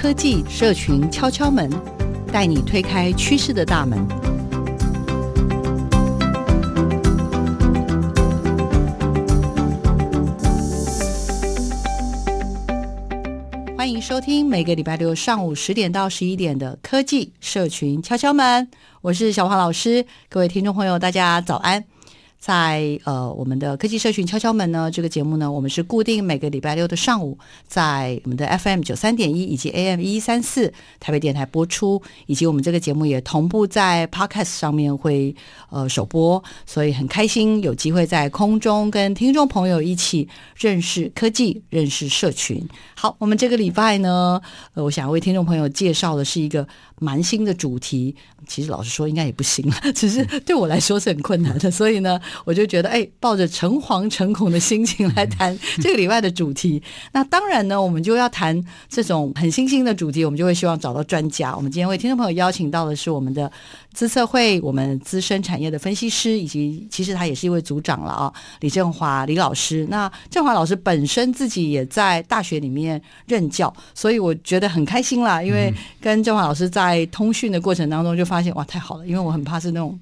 科技社群敲敲门，带你推开趋势的大门。欢迎收听每个礼拜六上午十点到十一点的科技社群敲敲门，我是小黄老师，各位听众朋友，大家早安。在呃，我们的科技社群敲敲门呢，这个节目呢，我们是固定每个礼拜六的上午，在我们的 FM 九三点一以及 AM 一三四台北电台播出，以及我们这个节目也同步在 Podcast 上面会呃首播，所以很开心有机会在空中跟听众朋友一起认识科技、认识社群。好，我们这个礼拜呢，呃，我想为听众朋友介绍的是一个蛮新的主题。其实老实说，应该也不新了，只是对我来说是很困难的，所以呢。我就觉得，哎，抱着诚惶诚恐的心情来谈这个礼拜的主题。那当然呢，我们就要谈这种很新兴的主题，我们就会希望找到专家。我们今天为听众朋友邀请到的是我们的资策会我们资深产业的分析师，以及其实他也是一位组长了啊，李正华李老师。那正华老师本身自己也在大学里面任教，所以我觉得很开心啦。因为跟正华老师在通讯的过程当中，就发现哇，太好了，因为我很怕是那种。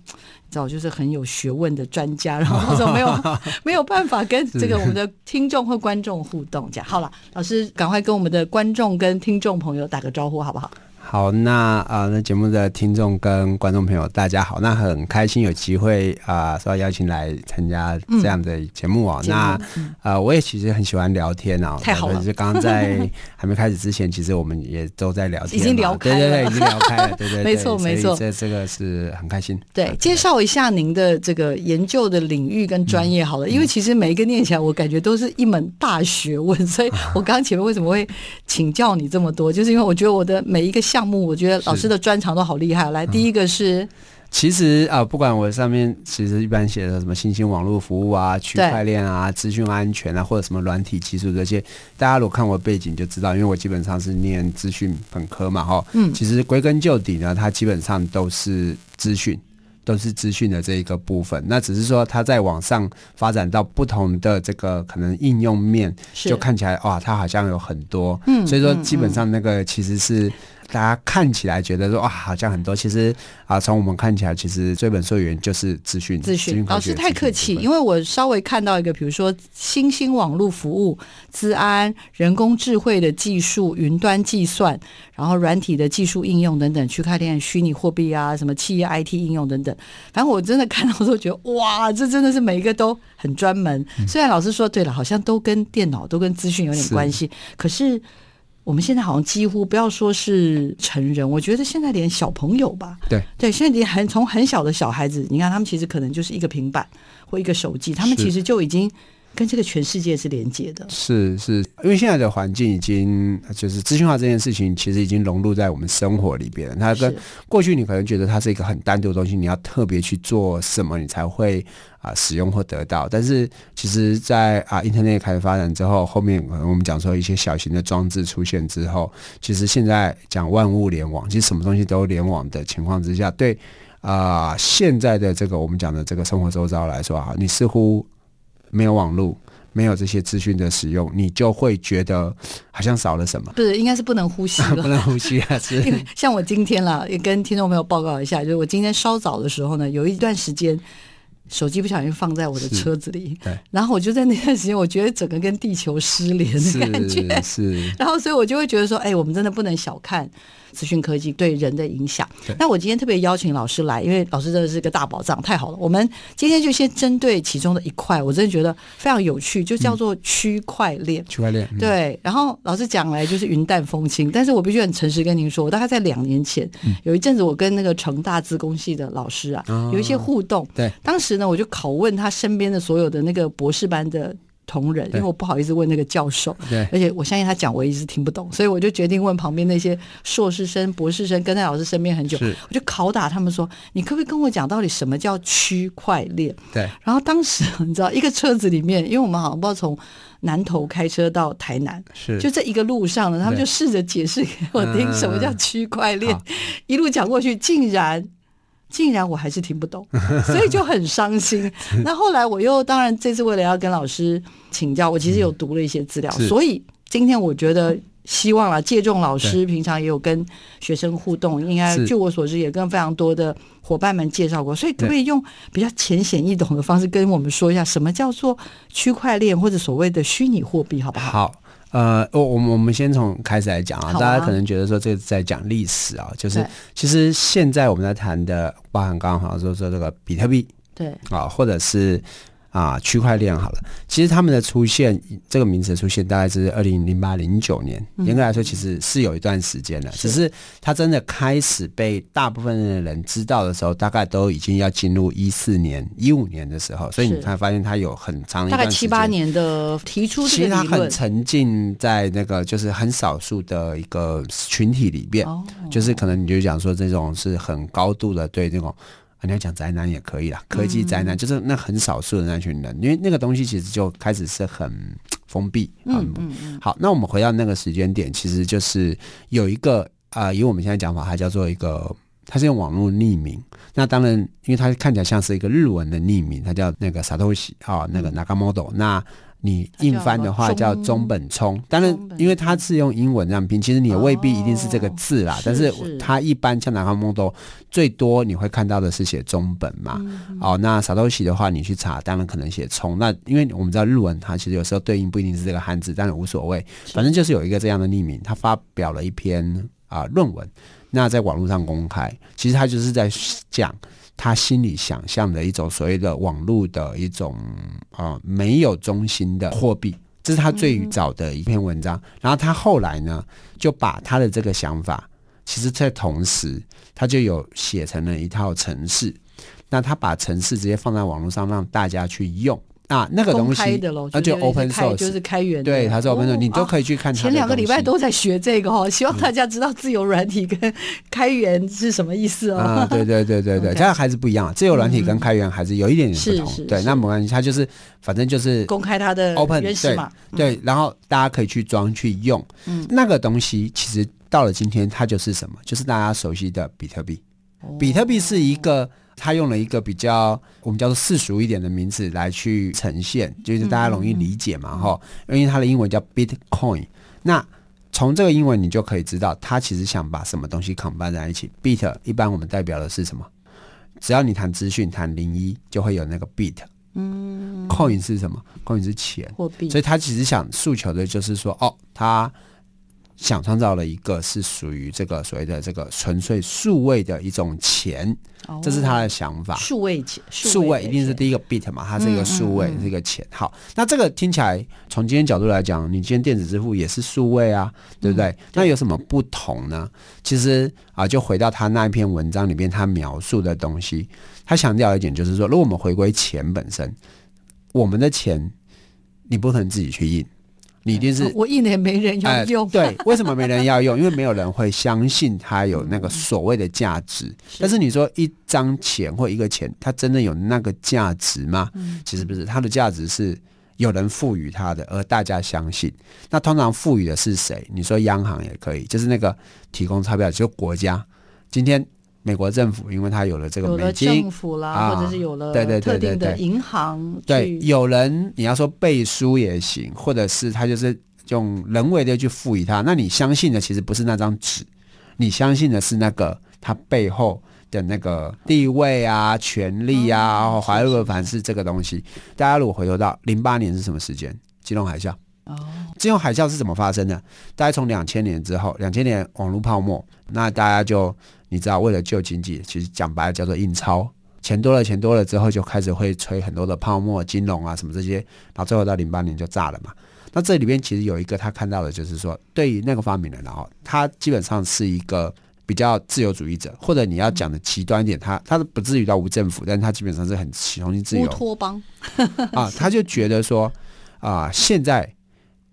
早就是很有学问的专家，然后或者没有 没有办法跟这个我们的听众或观众互动，这样好了，老师赶快跟我们的观众跟听众朋友打个招呼，好不好？好，那啊、呃，那节目的听众跟观众朋友，大家好。那很开心有机会啊、呃，受到邀请来参加这样的节目啊。嗯、那啊、嗯呃，我也其实很喜欢聊天啊。太好了！就是刚刚在还没开始之前，其实我们也都在聊天，已经聊开了，对对对，已经聊开了，对对，对，没错没错，这这个是很开心。对，介绍一下您的这个研究的领域跟专业好了，嗯、因为其实每一个念起来，我感觉都是一门大学问，所以我刚刚前面为什么会请教你这么多，就是因为我觉得我的每一个项目，我觉得老。师的专长都好厉害。来，第一个是，嗯、其实啊，不管我上面其实一般写的什么新兴网络服务啊、区块链啊、资讯安全啊，或者什么软体技术这些，大家如果看我的背景就知道，因为我基本上是念资讯本科嘛，哈，嗯，其实归根究底呢，它基本上都是资讯，都是资讯的这一个部分。那只是说它在网上发展到不同的这个可能应用面，就看起来哇，它好像有很多，嗯，所以说基本上那个其实是。大家看起来觉得说哇，好像很多，其实啊，从我们看起来，其实追本溯源就是资讯。资讯老师太客气，因为我稍微看到一个，比如说新兴网络服务、资安、人工智慧的技术、云端计算，然后软体的技术应用等等，区块链、虚拟货币啊，什么企业 IT 应用等等。反正我真的看到都觉得哇，这真的是每一个都很专门。虽然老师说对了，好像都跟电脑、都跟资讯有点关系，可是。我们现在好像几乎不要说是成人，我觉得现在连小朋友吧，对。对，现在连很从很小的小孩子，你看他们其实可能就是一个平板或一个手机，他们其实就已经跟这个全世界是连接的。是是，因为现在的环境已经就是资讯化这件事情，其实已经融入在我们生活里边。它跟过去你可能觉得它是一个很单独的东西，你要特别去做什么，你才会。啊，使用或得到，但是其实在，在啊，Internet 开始发展之后，后面可能我们讲说一些小型的装置出现之后，其实现在讲万物联网，其实什么东西都联网的情况之下，对啊、呃，现在的这个我们讲的这个生活周遭来说啊，你似乎没有网络，没有这些资讯的使用，你就会觉得好像少了什么。不是，应该是不能呼吸了，不能呼吸啊！是，像我今天啦，也跟听众朋友报告一下，就是我今天稍早的时候呢，有一段时间。手机不小心放在我的车子里，然后我就在那段时间，我觉得整个跟地球失联的感觉，是，是，然后所以我就会觉得说，哎，我们真的不能小看。资讯科技对人的影响。那我今天特别邀请老师来，因为老师真的是个大宝藏，太好了。我们今天就先针对其中的一块，我真的觉得非常有趣，就叫做区块链。区块链，对。然后老师讲来就是云淡风轻，但是我必须很诚实跟您说，我大概在两年前有一阵子，我跟那个成大资工系的老师啊有一些互动。对。当时呢，我就拷问他身边的所有的那个博士班的。同仁，因为我不好意思问那个教授，对，而且我相信他讲我一直听不懂，所以我就决定问旁边那些硕士生、博士生跟在老师身边很久，我就拷打他们说：“你可不可以跟我讲到底什么叫区块链？”对，然后当时你知道一个车子里面，因为我们好像不知道从南投开车到台南，是。就这一个路上呢，他们就试着解释给我听什么叫区块链，一路讲过去，竟然。竟然我还是听不懂，所以就很伤心。那后来我又当然这次为了要跟老师请教，我其实有读了一些资料，嗯、所以今天我觉得希望啊，借重老师平常也有跟学生互动，应该据我所知也跟非常多的伙伴们介绍过，所以可不可以用比较浅显易懂的方式跟我们说一下什么叫做区块链或者所谓的虚拟货币，好不好？好。呃，我我们我们先从开始来讲啊，啊大家可能觉得说这是在讲历史啊，就是其实现在我们在谈的，包含刚刚好像说说这个比特币，对啊，或者是。啊，区块链好了，其实他们的出现，这个名词的出现大概是二零零八零九年，严格来说其实是有一段时间了，只是它真的开始被大部分的人知道的时候，大概都已经要进入一四年、一五年的时候，所以你才发现它有很长大概七八年的提出，其实它很沉浸在那个就是很少数的一个群体里边，就是可能你就讲说这种是很高度的对这种。你要讲宅男也可以啦，科技宅男就是那很少数的那群人，因为那个东西其实就开始是很 封闭。嗯嗯嗯。好，那我们回到那个时间点，其实就是有一个啊、呃，以我们现在讲法，它叫做一个，它是用网络匿名。那当然，因为它看起来像是一个日文的匿名，它叫那个 Satoshi 啊，那个 Nakamoto。那你硬翻的话叫中本聪，当然因为它是用英文这样拼，其实你也未必一定是这个字啦。但是它一般像 Nakamoto 最多你会看到的是写中本嘛。哦，那 Satoshi 的话，你去查，当然可能写聪。那因为我们知道日文它其实有时候对应不一定是这个汉字，但是无所谓，反正就是有一个这样的匿名，他发表了一篇啊论文，那在网络上公开，其实他就是在讲。他心里想象的一种所谓的网络的一种啊、没有中心的货币，这是他最早的一篇文章。然后他后来呢，就把他的这个想法，其实在同时他就有写成了一套程式。那他把程式直接放在网络上让大家去用。啊，那个东西那就 open source，就是开源。对，它是 open source，你都可以去看。前两个礼拜都在学这个哦，希望大家知道自由软体跟开源是什么意思哦。啊，对对对对对，这样还是不一样。自由软体跟开源还是有一点点不同。对，那没关系，它就是反正就是公开它的 open 原始码。对，然后大家可以去装去用。嗯，那个东西其实到了今天，它就是什么？就是大家熟悉的比特币。比特币是一个。他用了一个比较我们叫做世俗一点的名字来去呈现，就是大家容易理解嘛，哈、嗯。因为它的英文叫 Bitcoin，那从这个英文你就可以知道，他其实想把什么东西 combine 在一起。Bit 一般我们代表的是什么？只要你谈资讯、谈零一，就会有那个 Bit。嗯，Coin 是什么？Coin 是钱，货币。所以他其实想诉求的就是说，哦，他。想创造了一个是属于这个所谓的这个纯粹数位的一种钱，这是他的想法。数位钱，数位一定是第一个 bit 嘛，它是一个数位，是一个钱。好，那这个听起来从今天角度来讲，你今天电子支付也是数位啊，对不对？那有什么不同呢？其实啊，就回到他那一篇文章里面，他描述的东西，他强调一点就是说，如果我们回归钱本身，我们的钱你不可能自己去印。你一定是我一年没人要用，呃，对，为什么没人要用？因为没有人会相信它有那个所谓的价值。嗯、但是你说一张钱或一个钱，它真的有那个价值吗？嗯、其实不是，它的价值是有人赋予它的，而大家相信。那通常赋予的是谁？你说央行也可以，就是那个提供钞票，就国家。今天。美国政府，因为它有了这个美金，政府啦，啊、或者是有了对对特定的银行，对，有人你要说背书也行，或者是他就是用人为的去赋予它。那你相信的其实不是那张纸，你相信的是那个它背后的那个地位啊、权力啊，还有凡是这个东西。大家如果回头到零八年是什么时间？金融海啸哦，金融海啸是怎么发生的？大概从两千年之后，两千年网络泡沫，那大家就。你知道，为了救经济，其实讲白了叫做印钞，钱多了，钱多了之后就开始会吹很多的泡沫、金融啊什么这些，然后最后到零八年就炸了嘛。那这里边其实有一个他看到的，就是说，对于那个发明人，然后他基本上是一个比较自由主义者，或者你要讲的极端一点，他他不至于到无政府，但是他基本上是很重新自由。乌托邦 啊，他就觉得说，啊、呃，现在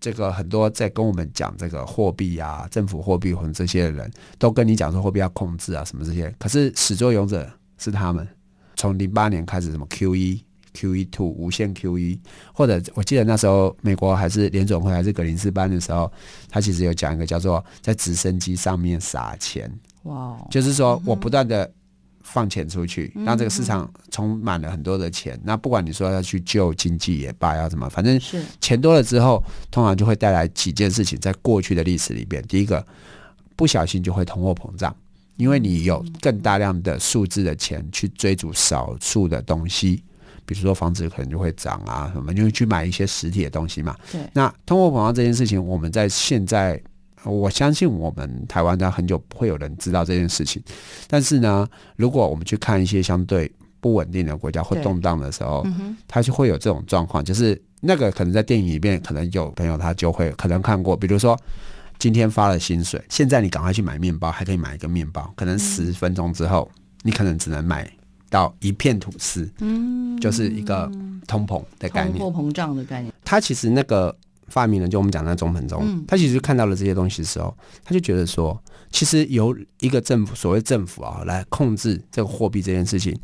这个很多在跟我们讲这个货币啊，政府货币或者这些人都跟你讲说货币要控制啊，什么这些，可是始作俑者是他们。从零八年开始，什么 Q 一、Q 一 two、无限 Q 一或者我记得那时候美国还是联总会还是格林斯班的时候，他其实有讲一个叫做在直升机上面撒钱，哇，就是说我不断的放钱出去，让这个市场充满了很多的钱。那不管你说要去救经济也罢，要怎么，反正钱多了之后，通常就会带来几件事情。在过去的历史里边，第一个不小心就会通货膨胀。因为你有更大量的数字的钱去追逐少数的东西，比如说房子可能就会涨啊，什么就会去买一些实体的东西嘛。对。那通货膨胀这件事情，我们在现在，我相信我们台湾的很久不会有人知道这件事情。但是呢，如果我们去看一些相对不稳定的国家或动荡的时候，它就会有这种状况，就是那个可能在电影里面，可能有朋友他就会可能看过，比如说。今天发了薪水，现在你赶快去买面包，还可以买一个面包。可能十分钟之后，你可能只能买到一片吐司。嗯，就是一个通膨的概念，通货膨胀的概念。它其实那个发明人，就我们讲的中本聪，嗯、他其实看到了这些东西的时候，他就觉得说，其实由一个政府，所谓政府啊，来控制这个货币这件事情，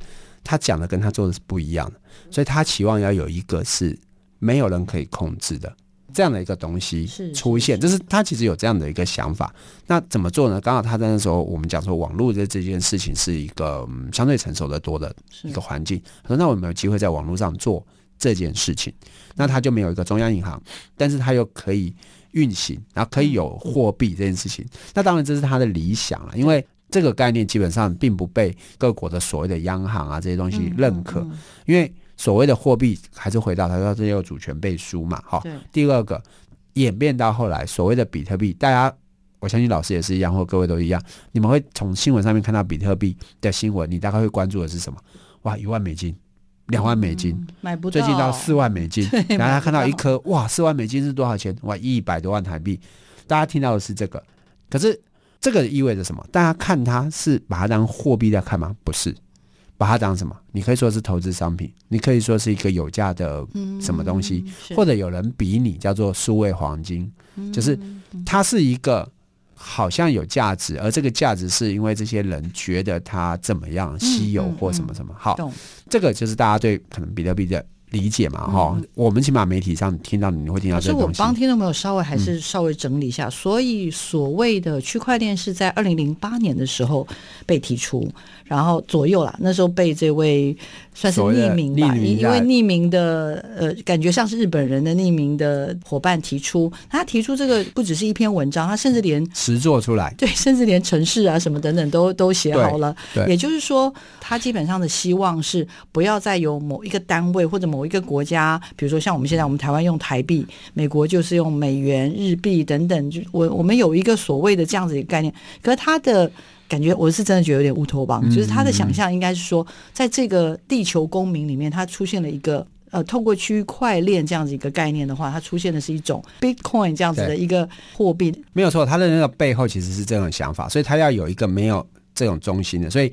他讲的跟他做的是不一样的，所以他期望要有一个是没有人可以控制的。这样的一个东西出现，就是他其实有这样的一个想法。那怎么做呢？刚好他在那时候，我们讲说网络的这件事情是一个相对成熟的多的一个环境。他说：“那我们有机会在网络上做这件事情。”那他就没有一个中央银行，但是他又可以运行，然后可以有货币这件事情。那当然这是他的理想了，因为这个概念基本上并不被各国的所谓的央行啊这些东西认可，因为。所谓的货币还是回到他说这有主权背书嘛？哈，第二个演变到后来，所谓的比特币，大家我相信老师也是一样，或各位都一样，你们会从新闻上面看到比特币的新闻，你大概会关注的是什么？哇，一万美金，两万美金，嗯、买不到，最近到四万美金，然后他看到一颗哇，四万美金是多少钱？哇，一百多万台币，大家听到的是这个，可是这个意味着什么？大家看它是把它当货币在看吗？不是。把它当什么？你可以说是投资商品，你可以说是一个有价的什么东西，嗯、或者有人比你叫做数位黄金，嗯、就是它是一个好像有价值，而这个价值是因为这些人觉得它怎么样稀有或什么什么。好，这个就是大家对可能比特币的。理解嘛，哈、嗯，我们起码媒体上听到你会听到这个东西。是我帮听众朋友稍微还是稍微整理一下，嗯、所以所谓的区块链是在二零零八年的时候被提出，然后左右啦，那时候被这位算是匿名吧，名因为匿名的呃，感觉像是日本人的匿名的伙伴提出，他提出这个不只是一篇文章，他甚至连实作出来，对，甚至连城市啊什么等等都都写好了。对也就是说，他基本上的希望是不要再有某一个单位或者某。某一个国家，比如说像我们现在，我们台湾用台币，美国就是用美元、日币等等。就我我们有一个所谓的这样子一个概念，可是他的感觉，我是真的觉得有点乌托邦。就是他的想象应该是说，在这个地球公民里面，它出现了一个呃，透过区块链这样子一个概念的话，它出现的是一种 Bitcoin 这样子的一个货币。没有错，他的那个背后其实是这种想法，所以他要有一个没有这种中心的，所以。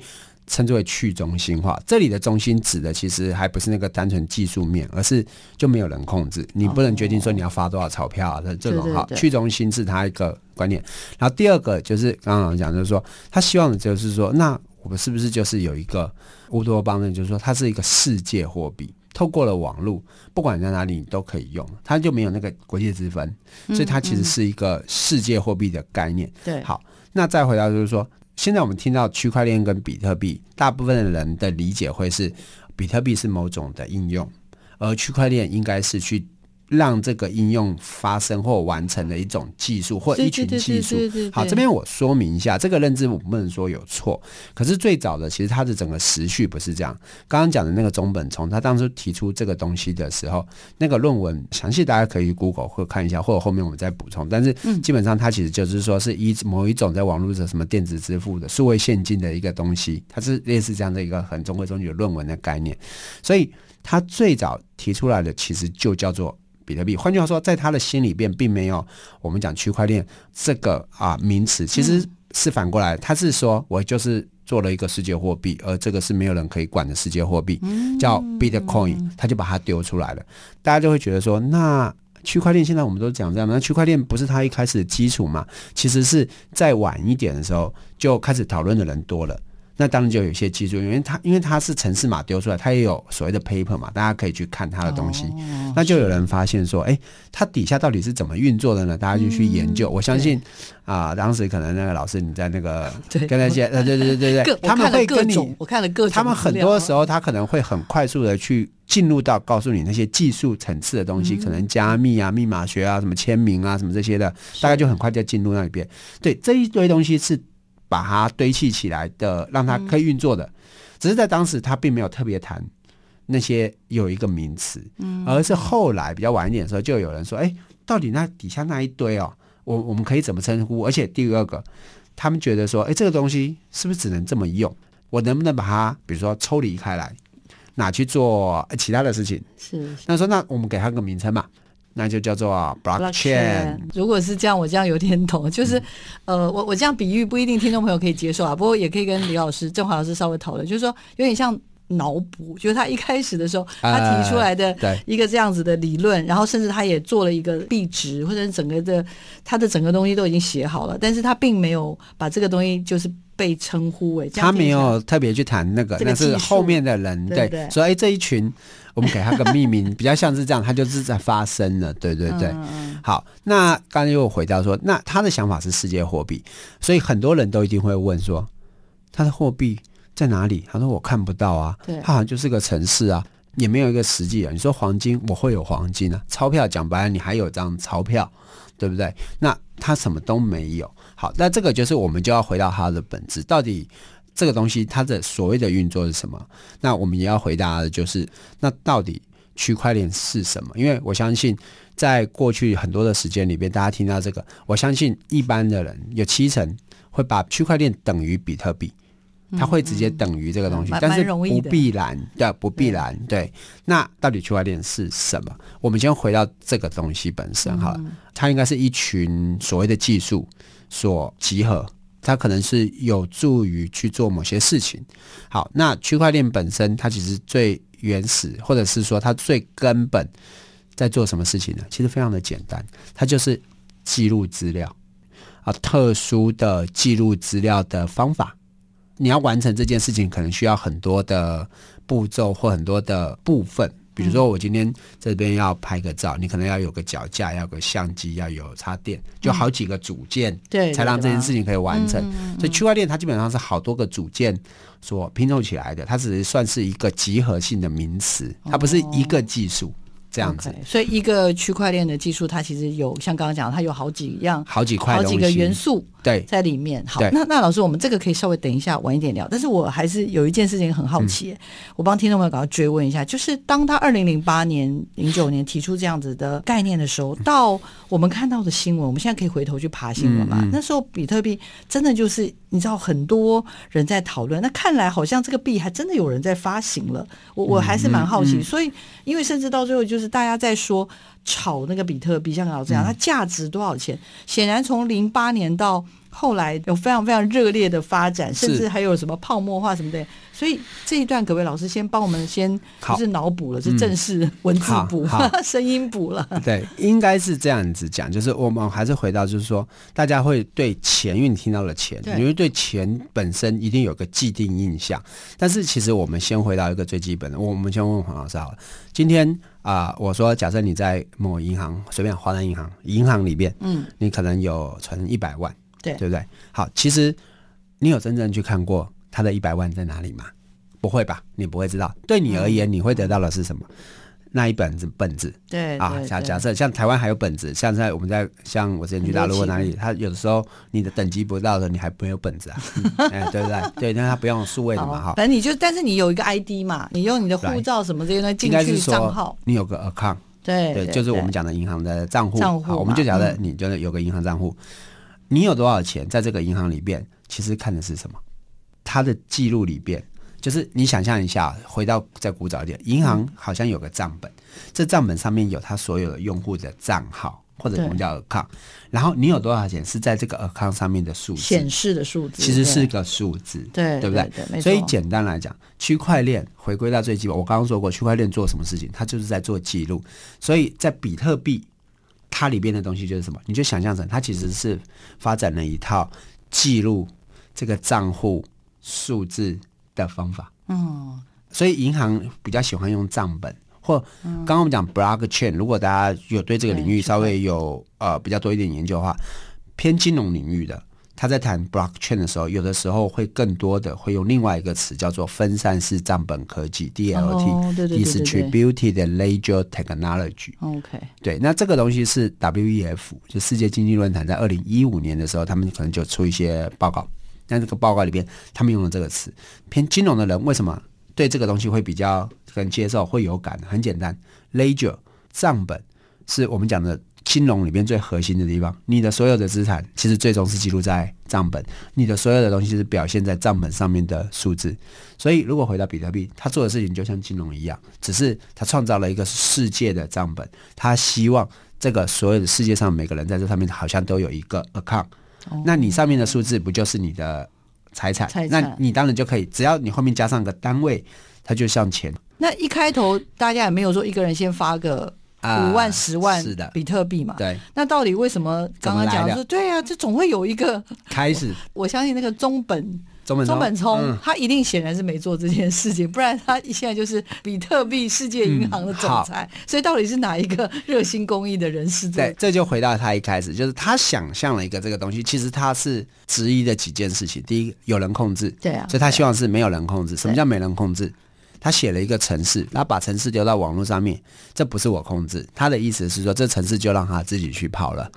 称之为去中心化，这里的中心指的其实还不是那个单纯技术面，而是就没有人控制，你不能决定说你要发多少钞票啊，这这种哈，去中心是他一个观念。然后第二个就是刚刚讲，就是说他希望的就是说，那我们是不是就是有一个乌托邦呢？就是说它是一个世界货币，透过了网络，不管在哪里你都可以用，它就没有那个国界之分，所以它其实是一个世界货币的概念。对，好，那再回到就是说。现在我们听到区块链跟比特币，大部分的人的理解会是，比特币是某种的应用，而区块链应该是去。让这个应用发生或完成的一种技术或一群技术。好，这边我说明一下，这个认知我不能说有错。可是最早的其实它的整个时序不是这样。刚刚讲的那个中本聪，他当初提出这个东西的时候，那个论文详细大家可以 Google 或看一下，或者后面我们再补充。但是基本上它其实就是说是一某一种在网络上什么电子支付的数位现金的一个东西，它是类似这样的一个很中规中矩的论文的概念。所以他最早提出来的其实就叫做。比特币，换句话说，在他的心里边，并没有我们讲区块链这个啊名词，其实是反过来，他是说我就是做了一个世界货币，而这个是没有人可以管的世界货币，叫 Bitcoin，他就把它丢出来了。大家就会觉得说，那区块链现在我们都讲这样，那区块链不是它一开始的基础嘛？其实是再晚一点的时候就开始讨论的人多了。那当然就有一些技术，因为它因为它是城市码丢出来，它也有所谓的 paper 嘛，大家可以去看它的东西。哦、那就有人发现说，哎、欸，它底下到底是怎么运作的呢？大家就去研究。嗯、我相信啊、呃，当时可能那个老师你在那个 跟那些呃对对对对对，他们会跟你我看了各种，他们很多时候他可能会很快速的去进入到告诉你那些技术层次的东西，嗯、可能加密啊、密码学啊、什么签名啊、什么这些的，大概就很快就进入那里边。对，这一堆东西是。把它堆砌起来的，让它可以运作的，嗯、只是在当时他并没有特别谈那些有一个名词，嗯，而是后来比较晚一点的时候，就有人说，哎、欸，到底那底下那一堆哦，我我们可以怎么称呼？而且第二个，他们觉得说，哎、欸，这个东西是不是只能这么用？我能不能把它，比如说抽离开来，拿去做其他的事情？是，是，那说那我们给它个名称嘛。那就叫做 blockchain。如果是这样，我这样有点懂，就是，嗯、呃，我我这样比喻不一定听众朋友可以接受啊。不过也可以跟李老师、郑华老师稍微讨论，就是说有点像脑补，就是他一开始的时候 他提出来的一个这样子的理论，呃、然后甚至他也做了一个壁纸，或者整个的他的整个东西都已经写好了，但是他并没有把这个东西就是被称呼为，他没有特别去谈那个，那是后面的人对，对，所以这一群。我们给他个命名，比较像是这样，他就是在发生了，对对对。好，那刚才又回到说，那他的想法是世界货币，所以很多人都一定会问说，他的货币在哪里？他说我看不到啊，他好像就是个城市啊，也没有一个实际啊。你说黄金，我会有黄金啊，钞票讲白了，你还有张钞票，对不对？那他什么都没有。好，那这个就是我们就要回到它的本质，到底。这个东西它的所谓的运作是什么？那我们也要回答的就是，那到底区块链是什么？因为我相信，在过去很多的时间里边，大家听到这个，我相信一般的人有七成会把区块链等于比特币，他会直接等于这个东西，嗯嗯、但是不必然，对，不必然，对。对那到底区块链是什么？我们先回到这个东西本身哈，嗯、它应该是一群所谓的技术所集合。它可能是有助于去做某些事情。好，那区块链本身，它其实最原始，或者是说它最根本在做什么事情呢？其实非常的简单，它就是记录资料啊，特殊的记录资料的方法。你要完成这件事情，可能需要很多的步骤或很多的部分。比如说，我今天这边要拍个照，你可能要有个脚架，要有个相机，要有插电，就好几个组件，对，才让这件事情可以完成。所以区块链它基本上是好多个组件所拼凑起来的，它只是算是一个集合性的名词，它不是一个技术。这样子，okay, 所以一个区块链的技术，它其实有像刚刚讲，它有好几样、好几块、好几个元素对在里面。好，那那老师，我们这个可以稍微等一下晚一点聊。但是我还是有一件事情很好奇，嗯、我帮听众朋友赶快追问一下，就是当他二零零八年、零九年提出这样子的概念的时候，到我们看到的新闻，我们现在可以回头去爬新闻嘛？嗯嗯、那时候比特币真的就是你知道很多人在讨论，那看来好像这个币还真的有人在发行了。我我还是蛮好奇，所以因为甚至到最后就是大家在说。炒那个比特币，像老师这样，它价值多少钱？显然从零八年到后来有非常非常热烈的发展，甚至还有什么泡沫化什么的。所以这一段，各位老师先帮我们先就是脑补了，是正式文字补、声音补了。对，应该是这样子讲，就是我们还是回到，就是说大家会对钱，因为你听到了钱，你会对钱本身一定有个既定印象。但是其实我们先回到一个最基本的，我们先问问黄老师好了，今天。啊、呃，我说，假设你在某银行，随便华南银行，银行里边，嗯，你可能有存一百万，对，对不对？好，其实你有真正去看过他的一百万在哪里吗？不会吧，你不会知道。对你而言，你会得到的是什么？嗯那一本子本子，对啊，假假设像台湾还有本子，像在我们在像我之前去大陆或哪里，他有的时候你的等级不到的，你还没有本子啊，哎，对不对？对，那他不用数位的嘛，哈。反正你就，但是你有一个 ID 嘛，你用你的护照什么这些东西进去账号，你有个 account，对对，就是我们讲的银行的账户，账户。好，我们就假设你就是有个银行账户，你有多少钱在这个银行里边，其实看的是什么？它的记录里边。就是你想象一下，回到再古早一点，银行好像有个账本，这账本上面有他所有的用户的账号，或者我们叫 account，然后你有多少钱是在这个 account 上面的数字显示的数字，其实是个数字，对对不对？对对所以简单来讲，区块链回归到最基本，我刚刚说过，区块链做什么事情，它就是在做记录。所以在比特币，它里边的东西就是什么？你就想象成它其实是发展了一套记录这个账户数字的方法。嗯，所以银行比较喜欢用账本。或刚刚我们讲 blockchain，如果大家有对这个领域稍微有呃比较多一点研究的话，偏金融领域的，他在谈 blockchain 的时候，有的时候会更多的会用另外一个词叫做分散式账本科技 （DLT），Distributed Ledger Technology。OK，对，那这个东西是 WEF 就世界经济论坛在二零一五年的时候，他们可能就出一些报告，但这个报告里边他们用了这个词，偏金融的人为什么对这个东西会比较？跟接受会有感，很简单。Ledger 账本是我们讲的金融里面最核心的地方。你的所有的资产其实最终是记录在账本，你的所有的东西是表现在账本上面的数字。所以，如果回到比特币，他做的事情就像金融一样，只是他创造了一个世界的账本。他希望这个所有的世界上每个人在这上面好像都有一个 account。那你上面的数字不就是你的财产？财产。那你当然就可以，只要你后面加上个单位，它就像钱。那一开头大家也没有说一个人先发个五万、十万是的比特币嘛？对。那到底为什么刚刚讲说对啊，这总会有一个开始。我相信那个中本中本中本聪，他一定显然是没做这件事情，不然他现在就是比特币世界银行的总裁。所以到底是哪一个热心公益的人士？对，这就回到他一开始，就是他想象了一个这个东西，其实他是质疑的几件事情。第一，有人控制，对啊，所以他希望是没有人控制。什么叫没人控制？他写了一个城市，他把城市丢到网络上面，这不是我控制。他的意思是说，这城市就让他自己去跑了，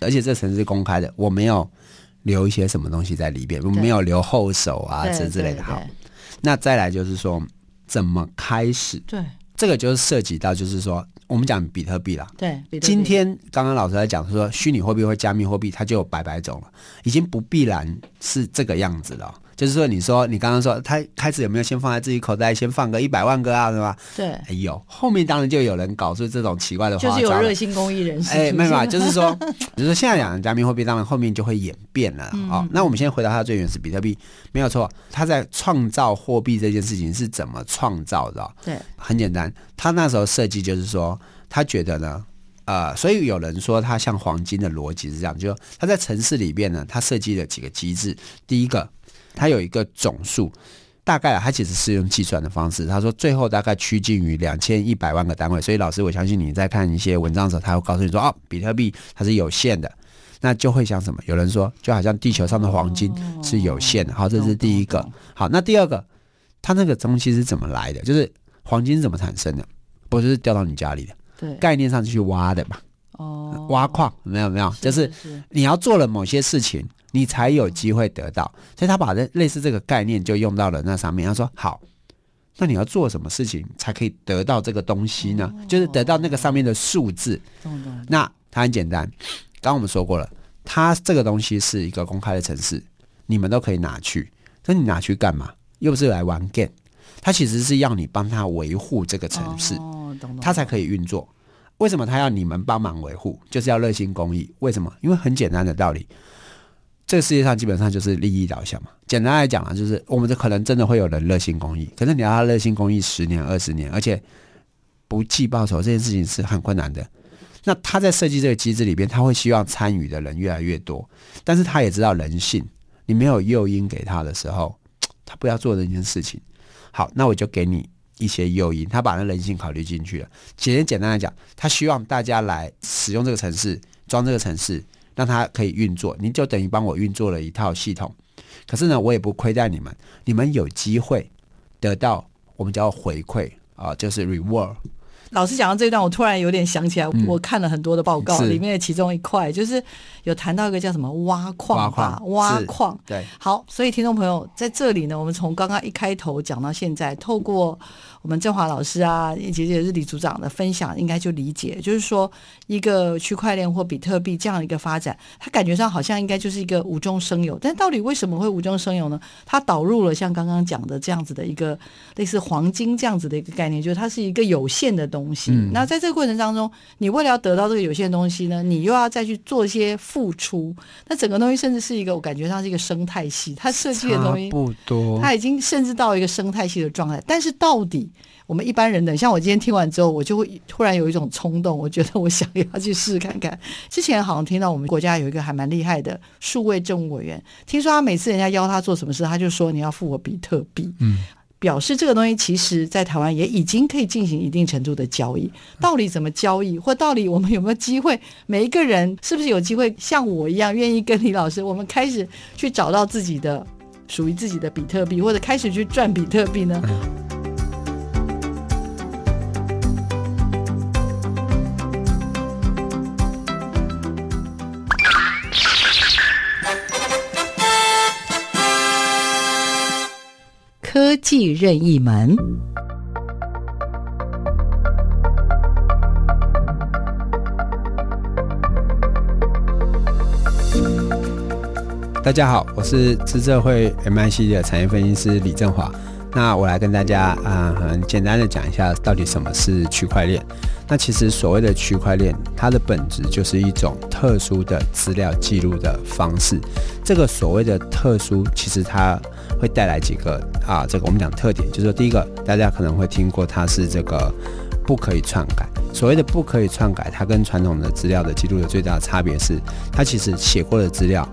而且这城市是公开的，我没有留一些什么东西在里边，我没有留后手啊这之类的。好，那再来就是说，怎么开始？对，这个就是涉及到，就是说，我们讲比特币啦。对，今天刚刚老师在讲说，虚拟货币或加密货币，它就有百百种了，已经不必然是这个样子了。就是说，你说你刚刚说他开始有没有先放在自己口袋，先放个一百万个啊，是吧？对，哎呦，后面当然就有人搞出这种奇怪的花招，就是有热心公益人士。哎，没有啊，就是说，比如说现在讲的加密货币，当然后面就会演变了。嗯、哦，那我们先回到它最原始，比特币没有错，它在创造货币这件事情是怎么创造的？对，很简单，他那时候设计就是说，他觉得呢，呃，所以有人说它像黄金的逻辑是这样，就他在城市里边呢，他设计了几个机制，第一个。它有一个总数，大概它其实是用计算的方式。他说最后大概趋近于两千一百万个单位。所以老师，我相信你在看一些文章的时候，他会告诉你说：“哦，比特币它是有限的。”那就会像什么？有人说，就好像地球上的黄金是有限的。好，这是第一个。好，那第二个，它那个东西是怎么来的？就是黄金是怎么产生的？不是掉到你家里的？对，概念上是去挖的嘛。哦，挖矿没有没有，就是你要做了某些事情。你才有机会得到，所以他把这类似这个概念就用到了那上面。他说：“好，那你要做什么事情才可以得到这个东西呢？就是得到那个上面的数字。那它很简单，刚刚我们说过了，它这个东西是一个公开的城市，你们都可以拿去。那你拿去干嘛？又不是来玩 game，它其实是要你帮他维护这个城市，它才可以运作。为什么他要你们帮忙维护？就是要热心公益。为什么？因为很简单的道理。”这个世界上基本上就是利益导向嘛。简单来讲啊，就是我们这可能真的会有人热心公益，可是你要他热心公益十年、二十年，而且不计报酬，这件事情是很困难的。那他在设计这个机制里边，他会希望参与的人越来越多，但是他也知道人性，你没有诱因给他的时候，他不要做这件事情。好，那我就给你一些诱因，他把那人性考虑进去了。简简单来讲，他希望大家来使用这个城市，装这个城市。让它可以运作，你就等于帮我运作了一套系统。可是呢，我也不亏待你们，你们有机会得到我们叫回馈啊，就是 reward。老师讲到这一段，我突然有点想起来，嗯、我看了很多的报告，里面的其中一块就是有谈到一个叫什么挖矿吧，挖矿。对，好，所以听众朋友在这里呢，我们从刚刚一开头讲到现在，透过。我们振华老师啊，其实也是李组长的分享，应该就理解，就是说一个区块链或比特币这样一个发展，它感觉上好像应该就是一个无中生有，但到底为什么会无中生有呢？它导入了像刚刚讲的这样子的一个类似黄金这样子的一个概念，就是它是一个有限的东东西。嗯、那在这个过程当中，你为了要得到这个有限的东西呢，你又要再去做一些付出。那整个东西甚至是一个，我感觉上是一个生态系，它设计的东西不多，它已经甚至到一个生态系的状态。但是到底我们一般人的，像我今天听完之后，我就会突然有一种冲动，我觉得我想要去试试看看。之前好像听到我们国家有一个还蛮厉害的数位政务委员，听说他每次人家邀他做什么事，他就说你要付我比特币。嗯。表示这个东西其实，在台湾也已经可以进行一定程度的交易。到底怎么交易，或到底我们有没有机会？每一个人是不是有机会像我一样，愿意跟李老师，我们开始去找到自己的属于自己的比特币，或者开始去赚比特币呢？科技任意门。大家好，我是资策会 MIC 的产业分析师李振华。那我来跟大家啊、呃，很简单的讲一下，到底什么是区块链。那其实所谓的区块链，它的本质就是一种特殊的资料记录的方式。这个所谓的特殊，其实它会带来几个啊，这个我们讲特点，就是说第一个，大家可能会听过它是这个不可以篡改。所谓的不可以篡改，它跟传统的资料的记录的最大的差别是，它其实写过的资料，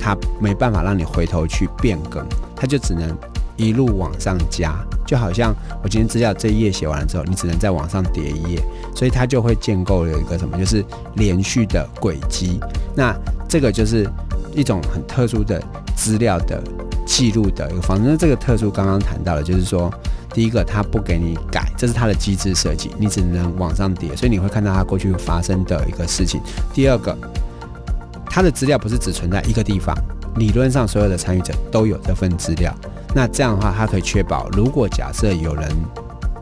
它没办法让你回头去变更，它就只能一路往上加。就好像我今天资料这一页写完了之后，你只能再往上叠一页，所以它就会建构了一个什么，就是连续的轨迹。那这个就是一种很特殊的资料的记录的一个方式。那这个特殊刚刚谈到的，就是说，第一个它不给你改，这是它的机制设计，你只能往上叠，所以你会看到它过去发生的一个事情。第二个，它的资料不是只存在一个地方，理论上所有的参与者都有这份资料。那这样的话，它可以确保，如果假设有人，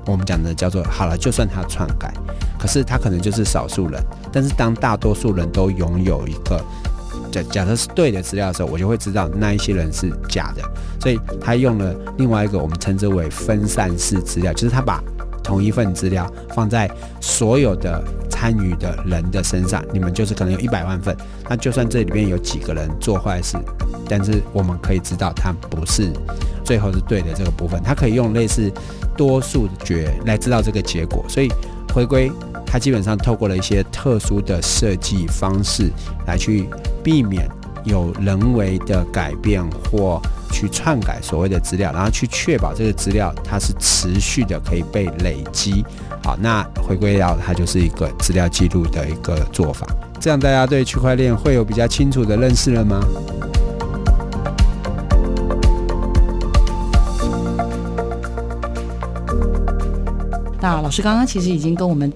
我们讲的叫做好了，就算他篡改，可是他可能就是少数人。但是当大多数人都拥有一个假设是对的资料的时候，我就会知道那一些人是假的。所以他用了另外一个我们称之为分散式资料，就是他把同一份资料放在所有的参与的人的身上，你们就是可能有一百万份，那就算这里面有几个人做坏事，但是我们可以知道他不是。最后是对的这个部分，它可以用类似多数决来知道这个结果，所以回归它基本上透过了一些特殊的设计方式来去避免有人为的改变或去篡改所谓的资料，然后去确保这个资料它是持续的可以被累积。好，那回归到它就是一个资料记录的一个做法，这样大家对区块链会有比较清楚的认识了吗？那老师刚刚其实已经跟我们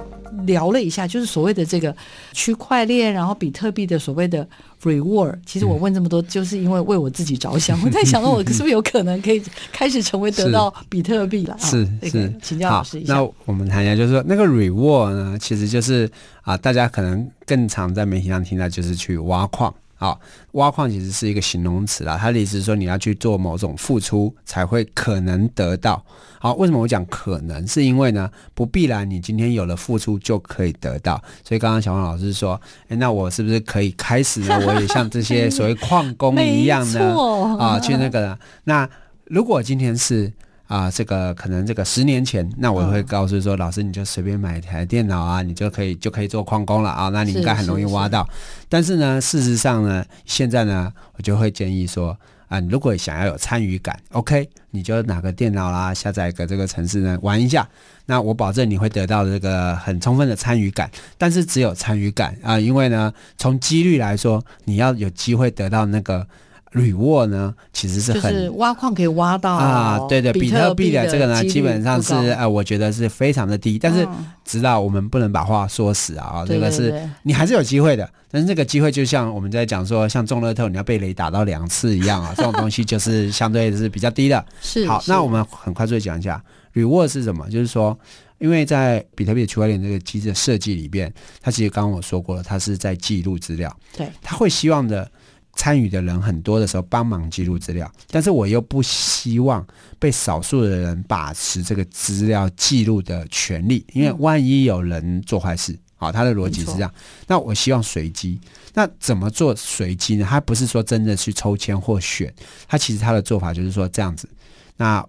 聊了一下，就是所谓的这个区块链，然后比特币的所谓的 reward。其实我问这么多，就是因为为我自己着想。嗯、我在想，到我是不是有可能可以开始成为得到比特币了？是是，是，请教老师一下。那我们谈一下，就是说那个 reward 呢，其实就是啊，大家可能更常在媒体上听到，就是去挖矿。好，挖矿其实是一个形容词啦，它的意思是说你要去做某种付出才会可能得到。好，为什么我讲可能？是因为呢，不必然你今天有了付出就可以得到。所以刚刚小黄老师说，诶，那我是不是可以开始呢？我也像这些所谓矿工一样呢？啊，去那个？那如果今天是？啊，这个可能这个十年前，那我会告诉说，老师你就随便买一台电脑啊，你就可以就可以做矿工了啊，那你应该很容易挖到。但是呢，事实上呢，现在呢，我就会建议说，啊，如果想要有参与感，OK，你就拿个电脑啦，下载一个这个城市呢，玩一下。那我保证你会得到这个很充分的参与感，但是只有参与感啊，因为呢，从几率来说，你要有机会得到那个。铝沃呢，其实是很是挖矿可以挖到啊，对对，比特币的这个呢，基本上是呃，我觉得是非常的低。但是，知道我们不能把话说死啊，这个是你还是有机会的。但是这个机会就像我们在讲说，像中乐透，你要被雷打到两次一样啊，这种东西就是相对是比较低的。是好，那我们很快速的讲一下铝沃是什么，就是说，因为在比特币区块链这个机制的设计里边，它其实刚刚我说过了，它是在记录资料，对，它会希望的。参与的人很多的时候帮忙记录资料，但是我又不希望被少数的人把持这个资料记录的权利，因为万一有人做坏事，好，他的逻辑是这样。那我希望随机，那怎么做随机呢？他不是说真的去抽签或选，他其实他的做法就是说这样子。那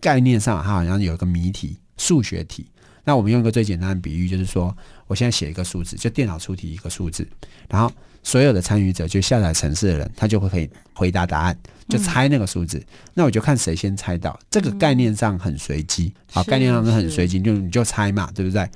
概念上，他好像有一个谜题，数学题。那我们用一个最简单的比喻，就是说，我现在写一个数字，就电脑出题一个数字，然后。所有的参与者就下载城市的人，他就会可以回答答案，就猜那个数字。嗯、那我就看谁先猜到。这个概念上很随机，好，概念上是很随机，就你就猜嘛，对不对？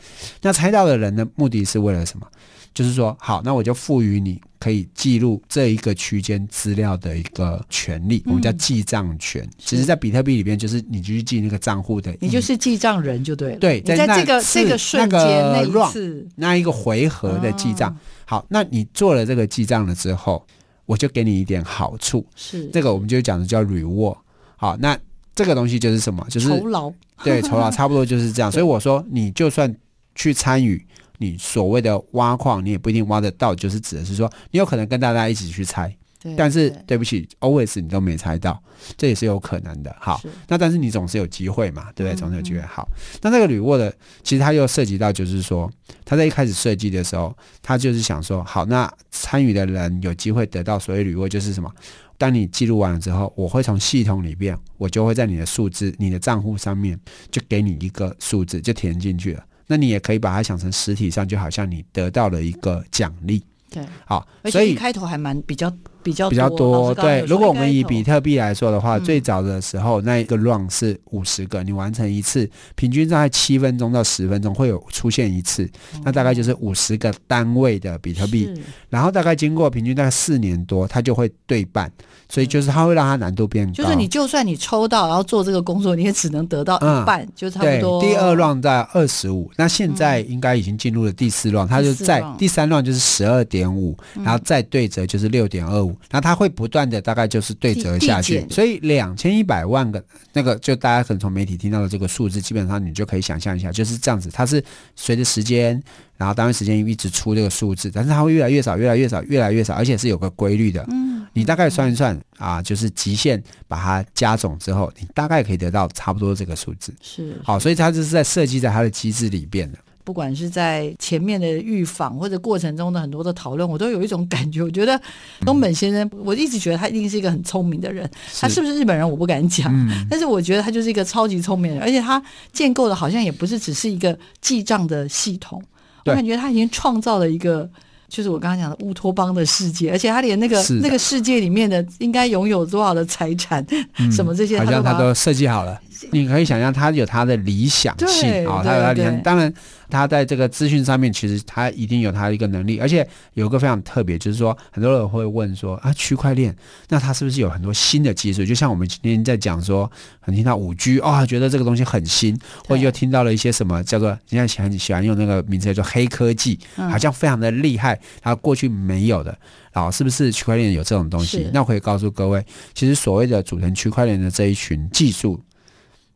那猜到的人的目的是为了什么？就是说，好，那我就赋予你可以记录这一个区间资料的一个权利，我们叫记账权。其实，在比特币里边，就是你去记那个账户的，你就是记账人就对了。对，在这个这个瞬间那一次那一个回合的记账。好，那你做了这个记账了之后，我就给你一点好处。是这个，我们就讲的叫 reward。好，那这个东西就是什么？就是酬劳。对，酬劳差不多就是这样。所以我说，你就算去参与你所谓的挖矿，你也不一定挖得到。就是指的是说，你有可能跟大家一起去猜。但是对不起，always 你都没猜到，这也是有可能的。好，那但是你总是有机会嘛，对不对？总是有机会。好，那这个铝沃的，其实它又涉及到，就是说，他在一开始设计的时候，他就是想说，好，那参与的人有机会得到所谓铝沃，就是什么？当你记录完了之后，我会从系统里边，我就会在你的数字、你的账户上面，就给你一个数字，就填进去了。那你也可以把它想成实体上，就好像你得到了一个奖励。对，好，所以开头还蛮比较。比较比较多，对。如果我们以比特币来说的话，最早的时候那一个 run 是五十个，你完成一次，平均在七分钟到十分钟会有出现一次，那大概就是五十个单位的比特币。然后大概经过平均大概四年多，它就会对半，所以就是它会让它难度变高。就是你就算你抽到然后做这个工作，你也只能得到一半，就差不多。第二 run 在二十五，那现在应该已经进入了第四 run，它就在第三 run 就是十二点五，然后再对折就是六点二五。那它会不断的大概就是对折下去，所以两千一百万个那个，就大家可能从媒体听到的这个数字，基本上你就可以想象一下，就是这样子。它是随着时间，然后单位时间一直出这个数字，但是它会越来越少，越来越少，越来越少，而且是有个规律的。嗯，你大概算一算啊，就是极限把它加总之后，你大概可以得到差不多这个数字。是好，所以它就是在设计在它的机制里边的。不管是在前面的预访或者过程中的很多的讨论，我都有一种感觉。我觉得东本先生，我一直觉得他一定是一个很聪明的人。他是不是日本人，我不敢讲。但是我觉得他就是一个超级聪明的人，而且他建构的好像也不是只是一个记账的系统。我感觉他已经创造了一个，就是我刚刚讲的乌托邦的世界，而且他连那个那个世界里面的应该拥有多少的财产，什么这些，好像他都设计好了。你可以想象，他有他的理想性啊，他有他理想，当然。他在这个资讯上面，其实他一定有他的一个能力，而且有一个非常特别，就是说很多人会问说啊，区块链，那它是不是有很多新的技术？就像我们今天在讲说，很听到五 G 啊，觉得这个东西很新，或者又听到了一些什么叫做现在很喜欢用那个名字叫做黑科技，好像非常的厉害，它过去没有的，然后是不是区块链有这种东西？那我可以告诉各位，其实所谓的组成区块链的这一群技术。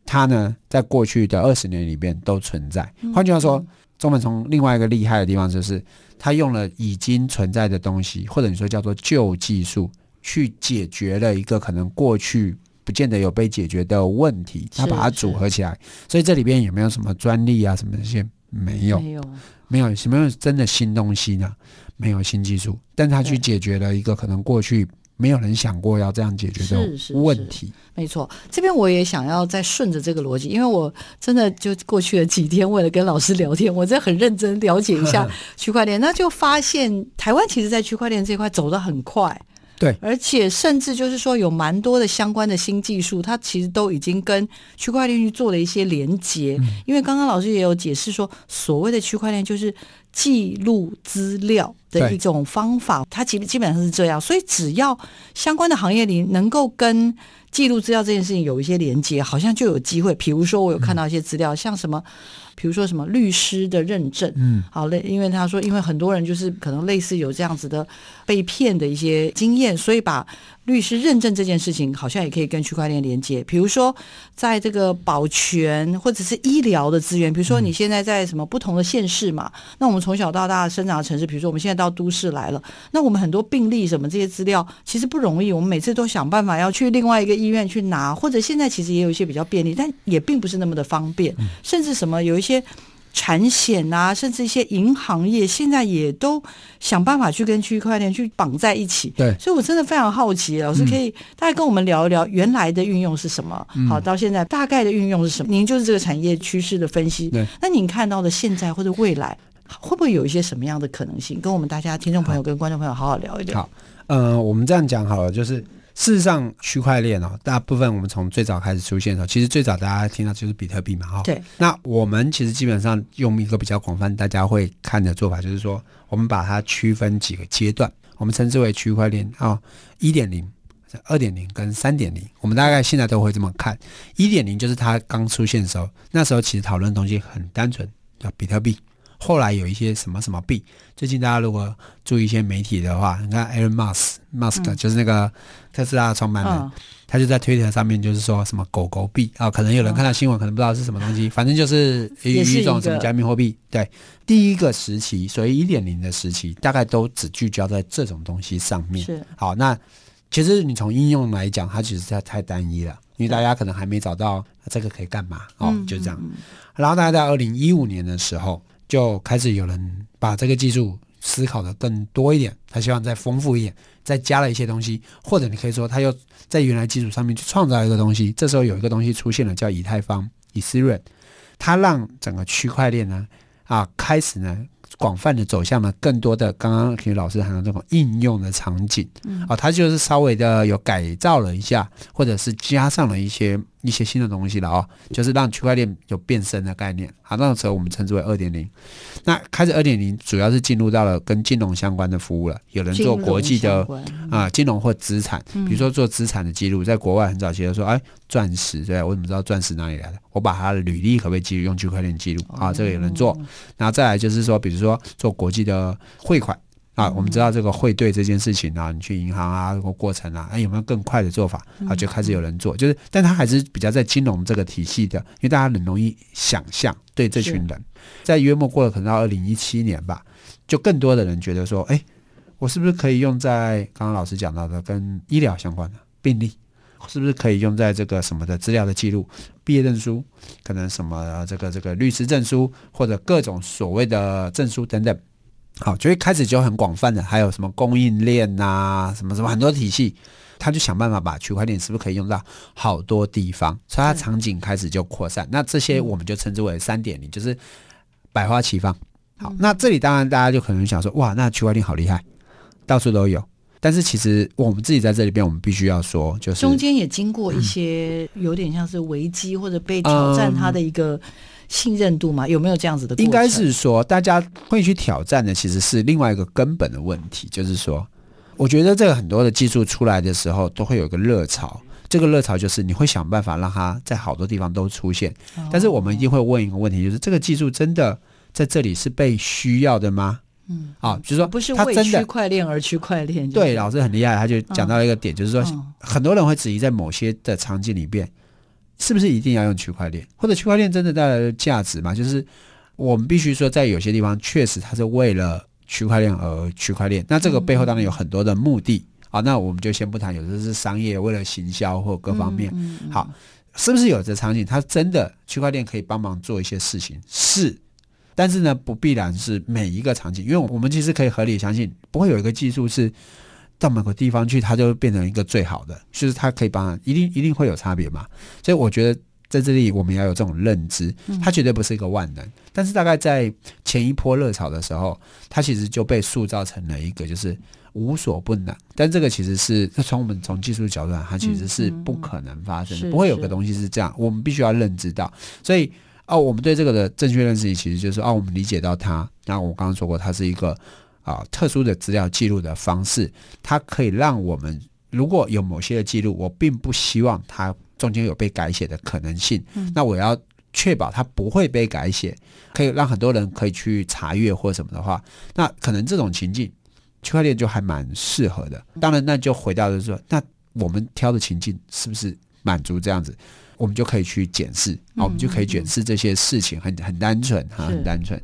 它呢，在过去的二十年里边都存在。换句话说，中本聪另外一个厉害的地方就是，他用了已经存在的东西，或者你说叫做旧技术，去解决了一个可能过去不见得有被解决的问题。他把它组合起来，所以这里边有没有什么专利啊，什么这些？没有，没有，没有什么真的新东西呢？没有新技术，但他去解决了一个可能过去。没有人想过要这样解决的问题。是是是，没错，这边我也想要再顺着这个逻辑，因为我真的就过去了几天，为了跟老师聊天，我真的很认真了解一下 区块链，那就发现台湾其实，在区块链这块走得很快。对，而且甚至就是说，有蛮多的相关的新技术，它其实都已经跟区块链去做了一些连接。嗯、因为刚刚老师也有解释说，所谓的区块链就是记录资料的一种方法，它其实基本上是这样。所以只要相关的行业里能够跟记录资料这件事情有一些连接，好像就有机会。比如说，我有看到一些资料，嗯、像什么。比如说什么律师的认证，嗯，好嘞，因为他说，因为很多人就是可能类似有这样子的被骗的一些经验，所以把律师认证这件事情好像也可以跟区块链连接，比如说在这个保全或者是医疗的资源，比如说你现在在什么不同的县市嘛，那我们从小到大生长的城市，比如说我们现在到都市来了，那我们很多病例什么这些资料其实不容易，我们每次都想办法要去另外一个医院去拿，或者现在其实也有一些比较便利，但也并不是那么的方便，甚至什么有一些。产险啊，甚至一些银行业，现在也都想办法去跟区块链去绑在一起。对，所以我真的非常好奇，老师可以大概跟我们聊一聊原来的运用是什么？嗯、好，到现在大概的运用是什么？您就是这个产业趋势的分析。对，那您看到的现在或者未来，会不会有一些什么样的可能性？跟我们大家听众朋友跟观众朋友好好聊一聊。好，呃，我们这样讲好了，就是。事实上，区块链哦，大部分我们从最早开始出现的时候，其实最早大家听到就是比特币嘛，哈。对。那我们其实基本上用一个比较广泛大家会看的做法，就是说，我们把它区分几个阶段，我们称之为区块链啊，一点零、二点零跟三点零。我们大概现在都会这么看。一点零就是它刚出现的时候，那时候其实讨论的东西很单纯，叫比特币。后来有一些什么什么币，最近大家如果注意一些媒体的话，你看 Elon Musk Musk 就是那个特斯拉的创办人，嗯、他就在推特上面就是说什么狗狗币啊，可能有人看到新闻，可能不知道是什么东西，反正就是一一种什么加密货币。对，第一个时期，所以一点零的时期，大概都只聚焦在这种东西上面。是好，那其实你从应用来讲，它其实它太单一了，因为大家可能还没找到这个可以干嘛哦，就这样。然后大概在二零一五年的时候。就开始有人把这个技术思考的更多一点，他希望再丰富一点，再加了一些东西，或者你可以说他又在原来基础上面去创造一个东西。这时候有一个东西出现了，叫以太坊 （Ethereum），它让整个区块链呢啊开始呢。广泛的走向了更多的刚刚体育老师谈到这种应用的场景，嗯，哦，它就是稍微的有改造了一下，或者是加上了一些一些新的东西了哦，就是让区块链有变身的概念。好，那个时候我们称之为二点零。那开始二点零主要是进入到了跟金融相关的服务了，有人做国际的啊金融或资产，比如说做资产的记录，在国外很早期就说，哎，钻石对，我怎么知道钻石哪里来的？我把它的履历可不可以记录用区块链记录啊？这个有人做。然后再来就是说，比如说做国际的汇款啊，我们知道这个汇兑这件事情啊，你去银行啊，这个过程啊，哎，有没有更快的做法啊？就开始有人做，就是，但他还是比较在金融这个体系的，因为大家很容易想象，对这群人，在约莫过了可能到二零一七年吧，就更多的人觉得说，哎，我是不是可以用在刚刚老师讲到的跟医疗相关的病例？是不是可以用在这个什么的资料的记录、毕业证书，可能什么这个这个律师证书或者各种所谓的证书等等？好，就一开始就很广泛的，还有什么供应链啊，什么什么很多体系，他就想办法把区块链是不是可以用到好多地方，所以它场景开始就扩散。那这些我们就称之为三点零，就是百花齐放。好，那这里当然大家就可能想说，哇，那区块链好厉害，到处都有。但是其实我们自己在这里边，我们必须要说，就是中间也经过一些有点像是危机或者被挑战它的一个信任度吗？有没有这样子的？应该是说，大家会去挑战的，其实是另外一个根本的问题，就是说，我觉得这个很多的技术出来的时候，都会有一个热潮。这个热潮就是你会想办法让它在好多地方都出现。但是我们一定会问一个问题，就是这个技术真的在这里是被需要的吗？嗯，啊，就是说，不是为区块链而区块链。对，老师很厉害，他就讲到了一个点，就是说，很多人会质疑，在某些的场景里边，是不是一定要用区块链，或者区块链真的带来的价值吗？就是我们必须说，在有些地方，确实它是为了区块链而区块链。那这个背后当然有很多的目的啊，那我们就先不谈，有的是商业为了行销或各方面。好，是不是有这场景，它真的区块链可以帮忙做一些事情？是。但是呢，不必然是每一个场景，因为我们其实可以合理相信，不会有一个技术是到某个地方去，它就变成一个最好的，就是它可以帮，一定一定会有差别嘛。所以我觉得在这里我们要有这种认知，它绝对不是一个万能。但是大概在前一波热潮的时候，它其实就被塑造成了一个就是无所不能。但这个其实是从我们从技术角度来，它其实是不可能发生的，不会有个东西是这样。我们必须要认知到，所以。哦，我们对这个的正确认识，其实就是哦，我们理解到它。那我刚刚说过，它是一个啊特殊的资料记录的方式，它可以让我们如果有某些的记录，我并不希望它中间有被改写的可能性。嗯、那我要确保它不会被改写，可以让很多人可以去查阅或什么的话，那可能这种情境区块链就还蛮适合的。当然，那就回到就是说，那我们挑的情境是不是满足这样子？我们就可以去检视，啊，我们就可以检视这些事情很很单纯哈，很单纯。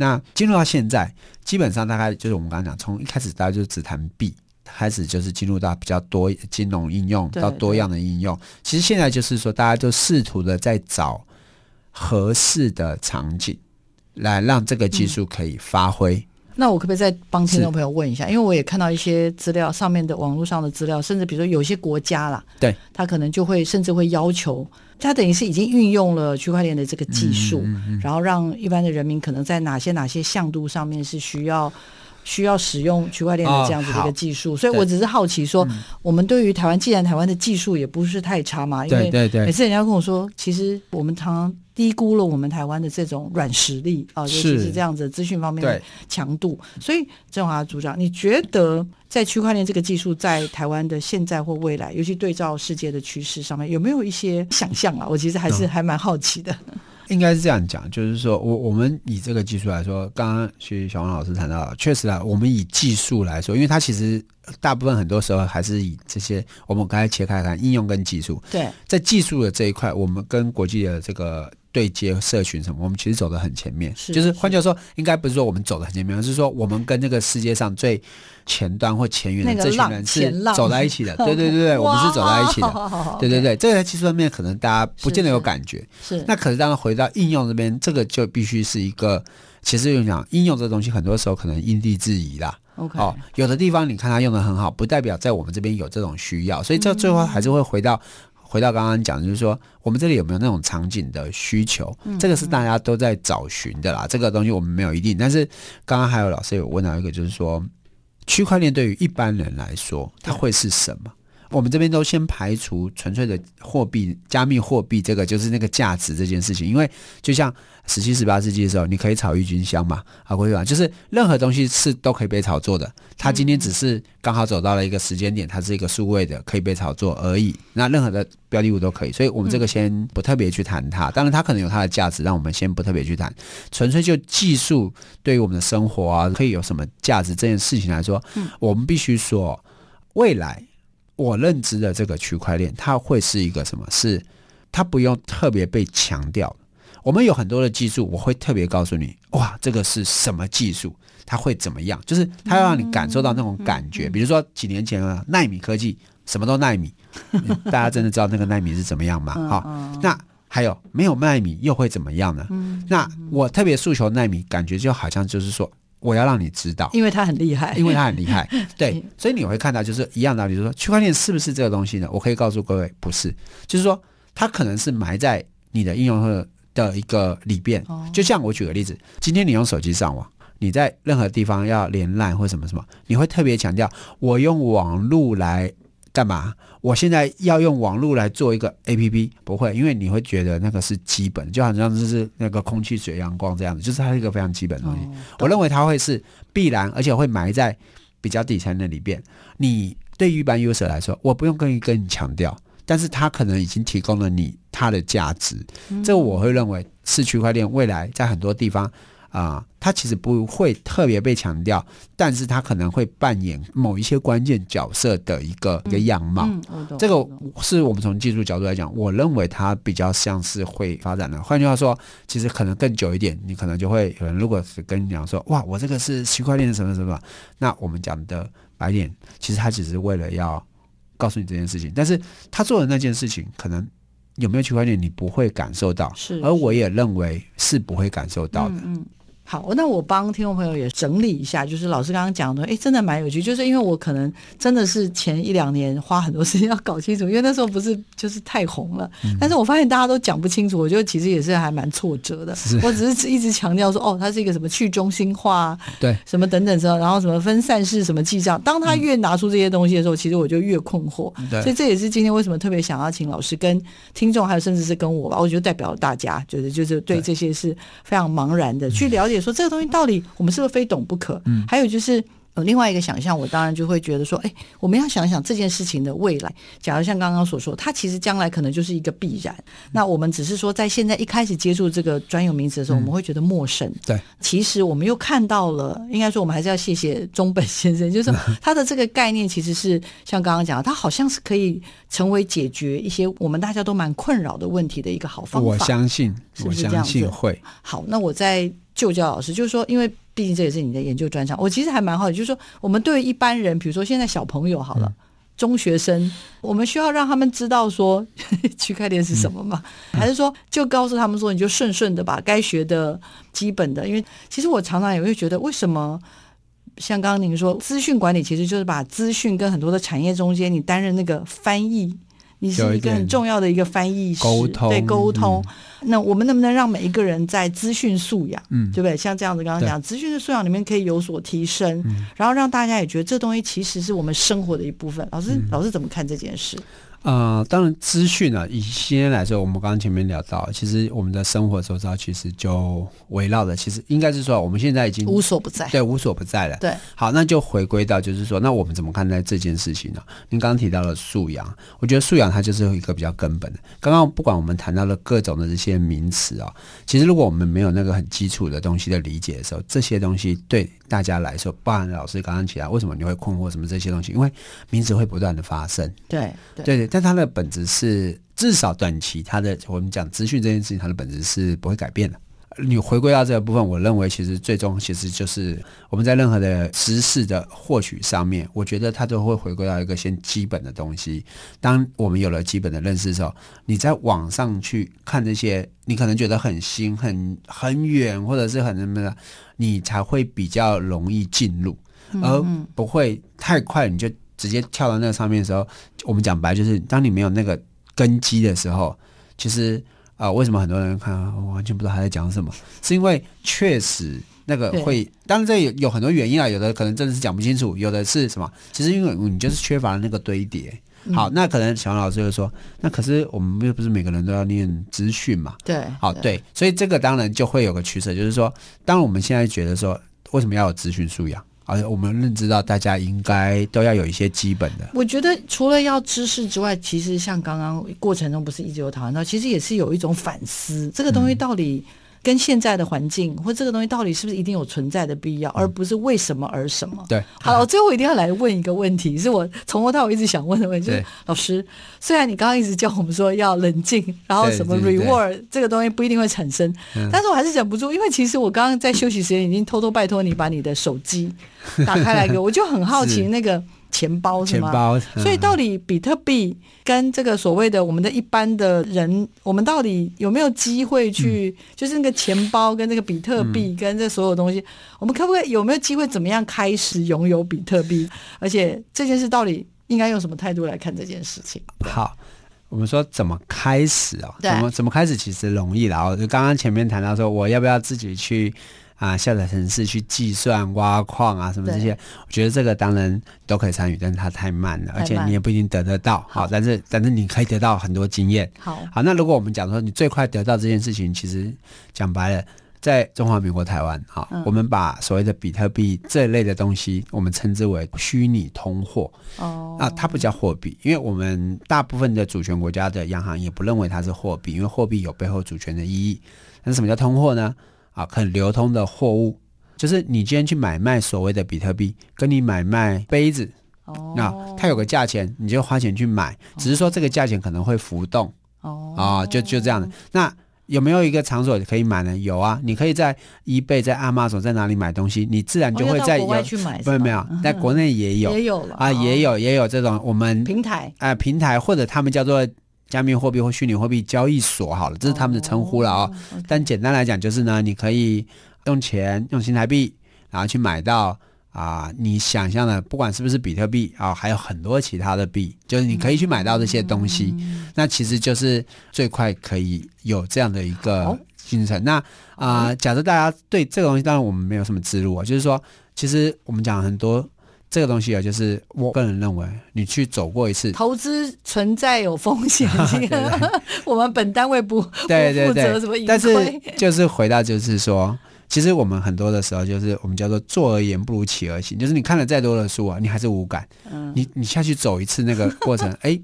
那进入到现在，基本上大概就是我们刚刚讲，从一开始大家就只谈币，开始就是进入到比较多金融应用到多样的应用。其实现在就是说，大家都试图的在找合适的场景，来让这个技术可以发挥。嗯那我可不可以再帮听众朋友问一下？因为我也看到一些资料，上面的网络上的资料，甚至比如说有些国家啦，对，他可能就会甚至会要求，他等于是已经运用了区块链的这个技术，嗯嗯嗯、然后让一般的人民可能在哪些哪些向度上面是需要需要使用区块链的这样子的一个技术。哦、所以我只是好奇说，我们对于台湾，既然台湾的技术也不是太差嘛，因为每次人家跟我说，其实我们常常。低估了我们台湾的这种软实力啊，尤其是这样子资讯方面的强度。所以郑华组长，你觉得在区块链这个技术在台湾的现在或未来，尤其对照世界的趋势上面，有没有一些想象啊？我其实还是还蛮好奇的。嗯、应该是这样讲，就是说我我们以这个技术来说，刚刚徐小王老师谈到，确实啊，我们以技术来说，因为它其实大部分很多时候还是以这些我们刚才切开来看应用跟技术。对，在技术的这一块，我们跟国际的这个。对接社群什么，我们其实走得很前面。是就是换句话说，应该不是说我们走得很前面，而是说我们跟这个世界上最前端或前沿的这群人是走在一起的。对对对对，我们是走在一起的。对对对，这个在技术上面可能大家不见得有感觉。是，是。那可是当然回到应用这边，这个就必须是一个，其实用讲应用这东西，很多时候可能因地制宜啦。OK。哦，有的地方你看它用的很好，不代表在我们这边有这种需要，所以这最后还是会回到。回到刚刚讲的，就是说我们这里有没有那种场景的需求？嗯、这个是大家都在找寻的啦。这个东西我们没有一定，但是刚刚还有老师有问到一个，就是说区块链对于一般人来说，它会是什么？我们这边都先排除纯粹的货币、加密货币这个就是那个价值这件事情，因为就像十七、十八世纪的时候，你可以炒郁金香嘛，啊，会吧？就是任何东西是都可以被炒作的。它今天只是刚好走到了一个时间点，它是一个数位的可以被炒作而已。那任何的标的物都可以，所以我们这个先不特别去谈它。当然，它可能有它的价值，让我们先不特别去谈。纯粹就技术对于我们的生活啊，可以有什么价值这件事情来说，我们必须说未来。我认知的这个区块链，它会是一个什么？是它不用特别被强调。我们有很多的技术，我会特别告诉你，哇，这个是什么技术？它会怎么样？就是它要让你感受到那种感觉。比如说几年前啊，纳米科技什么都纳米，大家真的知道那个纳米是怎么样吗？好，那还有没有奈米又会怎么样呢？那我特别诉求纳米，感觉就好像就是说。我要让你知道，因为他很厉害，因为他很厉害，对，所以你会看到就是一样道理，就是说区块链是不是这个东西呢？我可以告诉各位，不是，就是说它可能是埋在你的应用的的一个里边。就像我举个例子，今天你用手机上网，你在任何地方要连 LINE 或什么什么，你会特别强调我用网络来。干嘛？我现在要用网络来做一个 APP，不会，因为你会觉得那个是基本，就好像就是那个空气、水、阳光这样子，就是它是一个非常基本的东西。哦、我认为它会是必然，而且会埋在比较底层的里边。你对于一般 user 来说，我不用跟跟你强调，但是它可能已经提供了你它的价值。嗯、这个我会认为是区块链未来在很多地方。啊、呃，它其实不会特别被强调，但是他可能会扮演某一些关键角色的一个、嗯、一个样貌。嗯、这个是我们从技术角度来讲，我认为它比较像是会发展的。换句话说，其实可能更久一点，你可能就会有人如果是跟你讲说，哇，我这个是区块链什么什么，那我们讲的白点，其实他只是为了要告诉你这件事情，但是他做的那件事情，可能有没有区块链，你不会感受到。是，而我也认为是不会感受到的。嗯。嗯好，那我帮听众朋友也整理一下，就是老师刚刚讲的，哎，真的蛮有趣。就是因为我可能真的是前一两年花很多时间要搞清楚，因为那时候不是就是太红了。嗯、但是我发现大家都讲不清楚，我觉得其实也是还蛮挫折的。是我只是一直强调说，哦，它是一个什么去中心化，对，什么等等之后，然后什么分散式什么记账。当他越拿出这些东西的时候，嗯、其实我就越困惑。对，所以这也是今天为什么特别想要请老师跟听众，还有甚至是跟我吧，我觉得代表大家，觉得就是对这些是非常茫然的，去了解说这个东西到底。我们是不是非懂不可？嗯，还有就是呃，另外一个想象，我当然就会觉得说，哎，我们要想想这件事情的未来。假如像刚刚所说，它其实将来可能就是一个必然。那我们只是说，在现在一开始接触这个专有名词的时候，我们会觉得陌生。对，其实我们又看到了，应该说我们还是要谢谢中本先生，就是他的这个概念其实是像刚刚讲的，他好像是可以成为解决一些我们大家都蛮困扰的问题的一个好方法。我相信，是不是这样子？我相信会。好，那我在。就教老师就是说，因为毕竟这也是你的研究专长，我其实还蛮好奇，就是说，我们对于一般人，比如说现在小朋友好了，嗯、中学生，我们需要让他们知道说 区块链是什么吗？嗯、还是说就告诉他们说，你就顺顺的把该学的基本的？因为其实我常常也会觉得，为什么像刚刚您说，资讯管理其实就是把资讯跟很多的产业中间，你担任那个翻译。你是一个很重要的一个翻译师，沟通对沟通。嗯、那我们能不能让每一个人在资讯素养，嗯，对不对？像这样子，刚刚讲资讯的素养里面可以有所提升，嗯、然后让大家也觉得这东西其实是我们生活的一部分。老师，嗯、老师怎么看这件事？呃，当然，资讯呢，以今天来说，我们刚刚前面聊到，其实我们的生活周遭其实就围绕的，其实应该是说，我们现在已经无所不在，对，无所不在了。对，好，那就回归到就是说，那我们怎么看待这件事情呢？您刚刚提到了素养，我觉得素养它就是一个比较根本的。刚刚不管我们谈到了各种的这些名词啊、哦，其实如果我们没有那个很基础的东西的理解的时候，这些东西对大家来说，包含老师刚刚起来，为什么你会困惑什么这些东西？因为名词会不断的发生。对，对，对对。但它的本质是，至少短期，它的我们讲资讯这件事情，它的本质是不会改变的。你回归到这个部分，我认为其实最终其实就是我们在任何的知识的获取上面，我觉得它都会回归到一个先基本的东西。当我们有了基本的认识的时候，你在网上去看这些，你可能觉得很新、很很远，或者是很什么的，你才会比较容易进入，而不会太快你就。直接跳到那个上面的时候，我们讲白就是，当你没有那个根基的时候，其实啊、呃，为什么很多人看我完全不知道他在讲什么？是因为确实那个会，当然这有有很多原因啊，有的可能真的是讲不清楚，有的是什么？其实因为你就是缺乏了那个堆叠。嗯、好，那可能小王老师就说，那可是我们又不是每个人都要念资讯嘛？对，好，对，所以这个当然就会有个取舍，就是说，当我们现在觉得说，为什么要有资讯素养？而我们认知到，大家应该都要有一些基本的。我觉得除了要知识之外，其实像刚刚过程中不是一直有讨论到，其实也是有一种反思，这个东西到底。嗯跟现在的环境或这个东西到底是不是一定有存在的必要，而不是为什么而什么？对，好了，我最后一定要来问一个问题，是我从头到尾一直想问的问题，就是老师，虽然你刚刚一直叫我们说要冷静，然后什么 reward 这个东西不一定会产生，但是我还是忍不住，因为其实我刚刚在休息时间已经偷偷拜托你把你的手机打开来给我，我就很好奇 那个。钱包是吗？钱包，嗯、所以到底比特币跟这个所谓的我们的一般的人，我们到底有没有机会去？嗯、就是那个钱包跟这个比特币跟这所有东西，嗯、我们可不可以有没有机会怎么样开始拥有比特币？而且这件事到底应该用什么态度来看这件事情？好，我们说怎么开始啊、哦？对怎么怎么开始其实容易啦。就刚刚前面谈到说，我要不要自己去？啊，下载程式去计算挖矿啊，什么这些，我觉得这个当然都可以参与，但是它太慢了，而且你也不一定得得到。好，但是但是你可以得到很多经验。好，好，那如果我们讲说你最快得到这件事情，其实讲白了，在中华民国台湾，好，嗯、我们把所谓的比特币这一类的东西，我们称之为虚拟通货。哦，啊，它不叫货币，因为我们大部分的主权国家的央行也不认为它是货币，因为货币有背后主权的意义。但是什么叫通货呢？啊，很流通的货物，就是你今天去买卖所谓的比特币，跟你买卖杯子，哦，那它有个价钱，你就花钱去买，只是说这个价钱可能会浮动，哦，啊，就就这样的。那有没有一个场所可以买呢？有啊，你可以在 eBay、在 Amazon 在哪里买东西，你自然就会在有，去买没有，在国内也有，也有了啊，也有也有这种我们平台啊平台或者他们叫做。加密货币或虚拟货币交易所，好了，这是他们的称呼了啊。但简单来讲，就是呢，你可以用钱用新台币，然后去买到啊、呃，你想象的，不管是不是比特币啊、呃，还有很多其他的币，就是你可以去买到这些东西。嗯、那其实就是最快可以有这样的一个进程。那啊、呃，假设大家对这个东西，当然我们没有什么资料啊，就是说，其实我们讲很多。这个东西啊，就是我个人认为，你去走过一次，投资存在有风险，这个 我们本单位不对对对，负责什么。但是就是回到，就是说，其实我们很多的时候就是我们叫做坐而言不如起而行，就是你看了再多的书啊，你还是无感。嗯，你你下去走一次那个过程，哎、欸，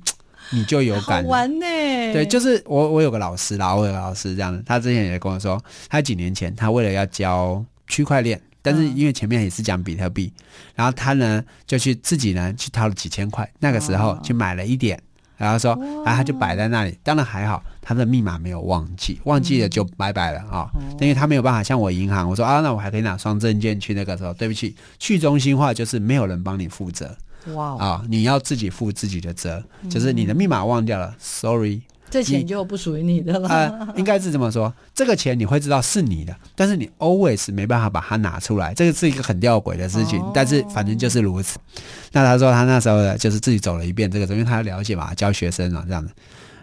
你就有感。好玩呢。对，就是我我有个老师啦，我有个老师这样，他之前也跟我说，他几年前他为了要教区块链。但是因为前面也是讲比特币，然后他呢就去自己呢去掏了几千块，那个时候去买了一点，然后说，然后他就摆在那里。当然还好，他的密码没有忘记，忘记了就拜拜了啊，因为他没有办法像我银行，我说啊，那我还可以拿双证件去那个时候，对不起，去中心化就是没有人帮你负责，哇啊，你要自己负自己的责，就是你的密码忘掉了，sorry。这钱就不属于你的了。呃，应该是这么说，这个钱你会知道是你的，但是你 always 没办法把它拿出来，这个是一个很吊诡的事情。哦、但是反正就是如此。那他说他那时候呢，就是自己走了一遍这个，因为他了解嘛，教学生啊这样子。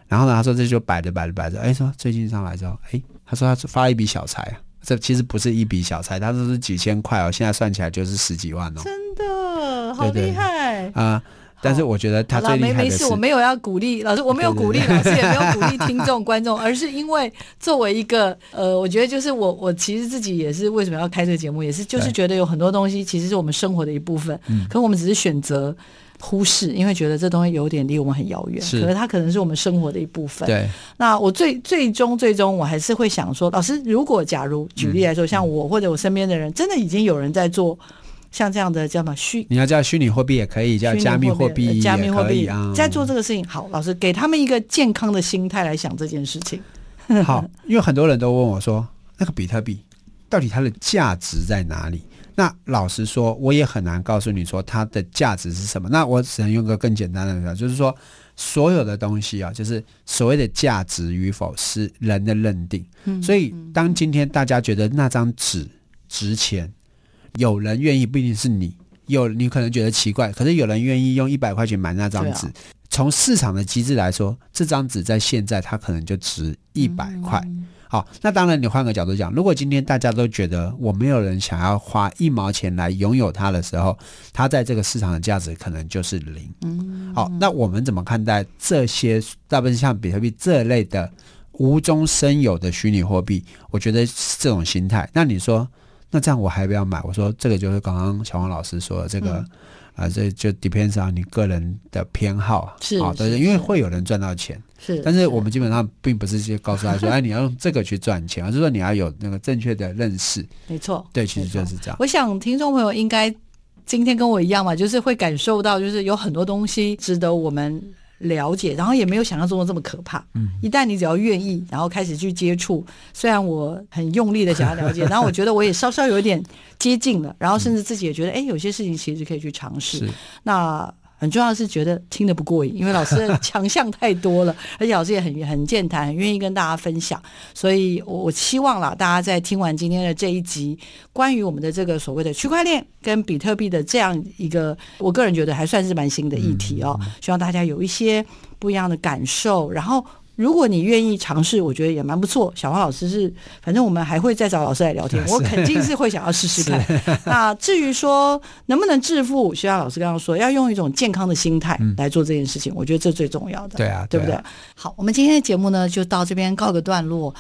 然后呢，他说这就摆着摆着摆着，哎，说最近上来之后，哎，他说他发了一笔小财啊，这其实不是一笔小财，他说是几千块哦，现在算起来就是十几万哦，真的好厉害啊！呃但是我觉得他最厉害的是，没没事，我没有要鼓励老师，我没有鼓励老师，也没有 鼓励听众观众，而是因为作为一个呃，我觉得就是我我其实自己也是为什么要开这个节目，也是就是觉得有很多东西其实是我们生活的一部分，可我们只是选择忽视，因为觉得这东西有点离我们很遥远，可是它可能是我们生活的一部分。对，那我最最终最终我还是会想说，老师，如果假如举例来说，像我或者我身边的人，真的已经有人在做。像这样的叫什么虚？你要叫虚拟货币也可以，叫加密货币，加密货币在做这个事情。好，老师给他们一个健康的心态来想这件事情。好，因为很多人都问我说，那个比特币到底它的价值在哪里？那老实说，我也很难告诉你说它的价值是什么。那我只能用个更简单的说，就是说所有的东西啊，就是所谓的价值与否是人的认定。嗯，所以当今天大家觉得那张纸值钱。有人愿意，不一定是你。有你可能觉得奇怪，可是有人愿意用一百块钱买那张纸。从市场的机制来说，这张纸在现在它可能就值一百块。好，那当然你换个角度讲，如果今天大家都觉得我没有人想要花一毛钱来拥有它的时候，它在这个市场的价值可能就是零。好，那我们怎么看待这些大部分像比特币这类的无中生有的虚拟货币？我觉得是这种心态。那你说？那这样我还不要买？我说这个就是刚刚小王老师说的这个，啊、这就 depends on 你个人的偏好，是啊，对，因为会有人赚到钱，是，但是我们基本上并不是去告诉他说，哎，你要用这个去赚钱，而是说你要有那个正确的认识，没错，对，其实就是这样。我想听众朋友应该今天跟我一样嘛，就是会感受到，就是有很多东西值得我们。了解，然后也没有想象中的这么可怕。嗯，一旦你只要愿意，然后开始去接触，虽然我很用力的想要了解，然后我觉得我也稍稍有一点接近了，然后甚至自己也觉得，哎，有些事情其实可以去尝试。那。很重要的是觉得听得不过瘾，因为老师的 强项太多了，而且老师也很很健谈，很愿意跟大家分享。所以我希望啦，大家在听完今天的这一集，关于我们的这个所谓的区块链跟比特币的这样一个，我个人觉得还算是蛮新的议题哦。希望大家有一些不一样的感受，然后。如果你愿意尝试，我觉得也蛮不错。小黄老师是，反正我们还会再找老师来聊天，我肯定是会想要试试看。那至于说能不能致富，徐老师刚刚说要用一种健康的心态来做这件事情，嗯、我觉得这最重要的。对啊，对不对？好，我们今天的节目呢，就到这边告个段落。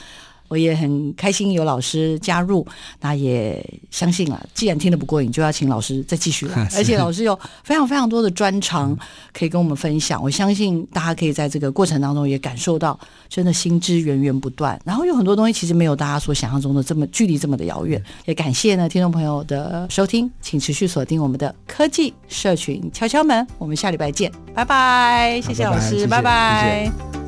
我也很开心有老师加入，那也相信了，既然听得不过瘾，就要请老师再继续来。而且老师有非常非常多的专长可以跟我们分享，我相信大家可以在这个过程当中也感受到，真的新知源源不断。然后有很多东西其实没有大家所想象中的这么距离这么的遥远。也感谢呢听众朋友的收听，请持续锁定我们的科技社群敲敲门，我们下礼拜见，拜拜，谢谢老师，拜拜。